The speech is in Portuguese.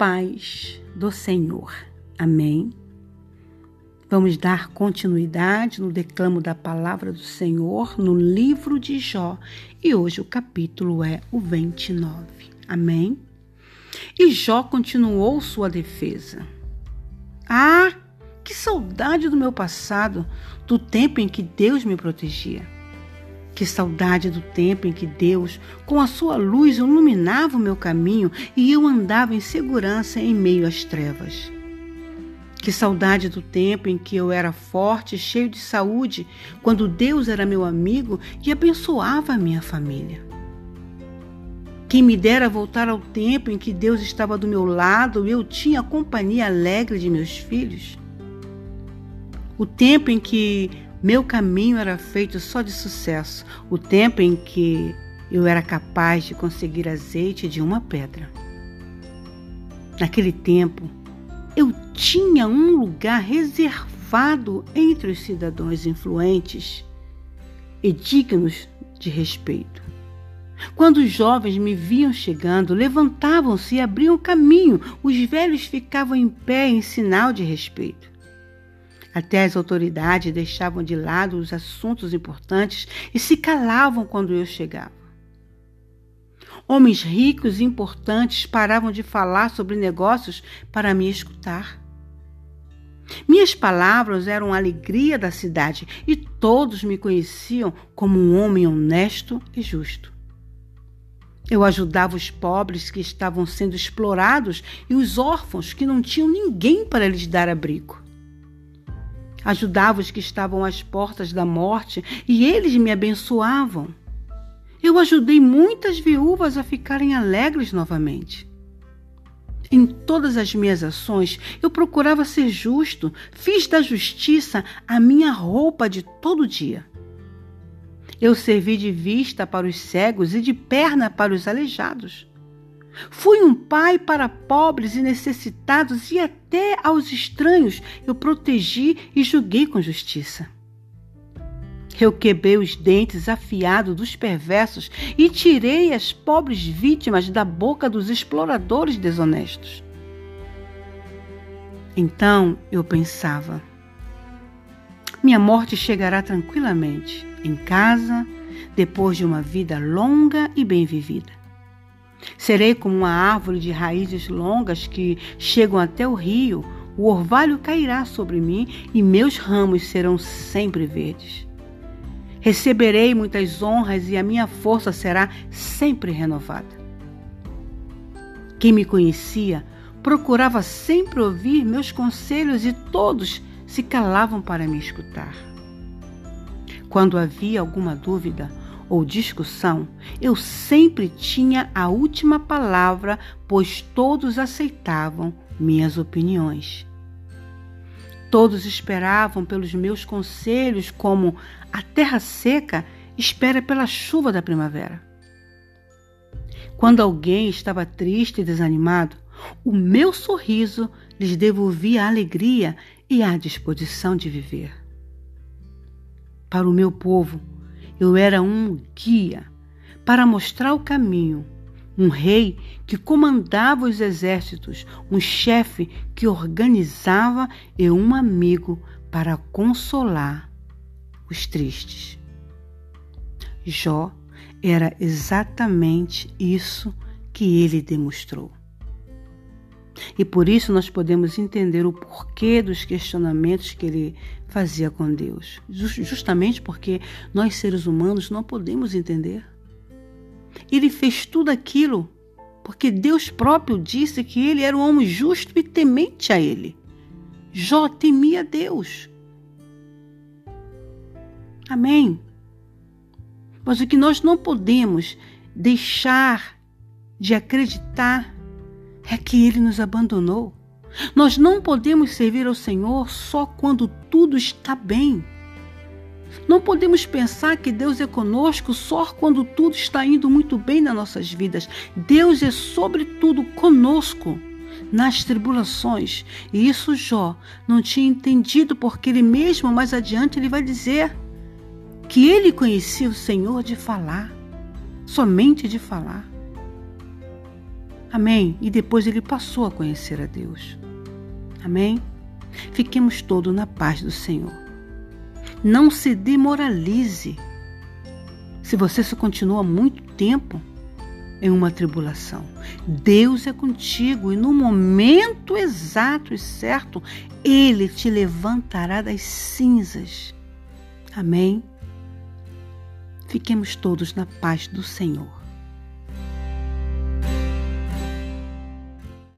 paz do Senhor. Amém. Vamos dar continuidade no declamo da palavra do Senhor no livro de Jó e hoje o capítulo é o 29. Amém. E Jó continuou sua defesa. Ah, que saudade do meu passado, do tempo em que Deus me protegia. Que saudade do tempo em que Deus, com a sua luz, iluminava o meu caminho e eu andava em segurança em meio às trevas. Que saudade do tempo em que eu era forte, cheio de saúde, quando Deus era meu amigo e abençoava a minha família. Quem me dera voltar ao tempo em que Deus estava do meu lado e eu tinha a companhia alegre de meus filhos. O tempo em que meu caminho era feito só de sucesso, o tempo em que eu era capaz de conseguir azeite de uma pedra. Naquele tempo, eu tinha um lugar reservado entre os cidadãos influentes e dignos de respeito. Quando os jovens me viam chegando, levantavam-se e abriam caminho, os velhos ficavam em pé em sinal de respeito. Até as autoridades deixavam de lado os assuntos importantes e se calavam quando eu chegava. Homens ricos e importantes paravam de falar sobre negócios para me escutar. Minhas palavras eram a alegria da cidade e todos me conheciam como um homem honesto e justo. Eu ajudava os pobres que estavam sendo explorados e os órfãos que não tinham ninguém para lhes dar abrigo. Ajudava os que estavam às portas da morte e eles me abençoavam. Eu ajudei muitas viúvas a ficarem alegres novamente. Em todas as minhas ações, eu procurava ser justo, fiz da justiça a minha roupa de todo dia. Eu servi de vista para os cegos e de perna para os aleijados. Fui um pai para pobres e necessitados e até aos estranhos eu protegi e julguei com justiça. Eu quebrei os dentes afiados dos perversos e tirei as pobres vítimas da boca dos exploradores desonestos. Então eu pensava: minha morte chegará tranquilamente, em casa, depois de uma vida longa e bem vivida. Serei como uma árvore de raízes longas que chegam até o rio, o orvalho cairá sobre mim e meus ramos serão sempre verdes. Receberei muitas honras e a minha força será sempre renovada. Quem me conhecia procurava sempre ouvir meus conselhos e todos se calavam para me escutar. Quando havia alguma dúvida ou discussão, eu sempre tinha a última palavra, pois todos aceitavam minhas opiniões. Todos esperavam pelos meus conselhos, como a terra seca espera pela chuva da primavera. Quando alguém estava triste e desanimado, o meu sorriso lhes devolvia a alegria e a disposição de viver. Para o meu povo, eu era um guia para mostrar o caminho, um rei que comandava os exércitos, um chefe que organizava e um amigo para consolar os tristes. Jó era exatamente isso que ele demonstrou. E por isso nós podemos entender o porquê dos questionamentos que ele fazia com Deus. Justamente porque nós seres humanos não podemos entender. Ele fez tudo aquilo porque Deus próprio disse que ele era um homem justo e temente a ele. Jó temia Deus. Amém. Mas o que nós não podemos deixar de acreditar é que ele nos abandonou. Nós não podemos servir ao Senhor só quando tudo está bem. Não podemos pensar que Deus é conosco só quando tudo está indo muito bem nas nossas vidas. Deus é, sobretudo, conosco nas tribulações. E isso Jó não tinha entendido, porque ele mesmo mais adiante ele vai dizer que ele conhecia o Senhor de falar, somente de falar. Amém? E depois ele passou a conhecer a Deus. Amém? Fiquemos todos na paz do Senhor. Não se demoralize se você se continua muito tempo em uma tribulação. Deus é contigo e no momento exato e certo, Ele te levantará das cinzas. Amém? Fiquemos todos na paz do Senhor.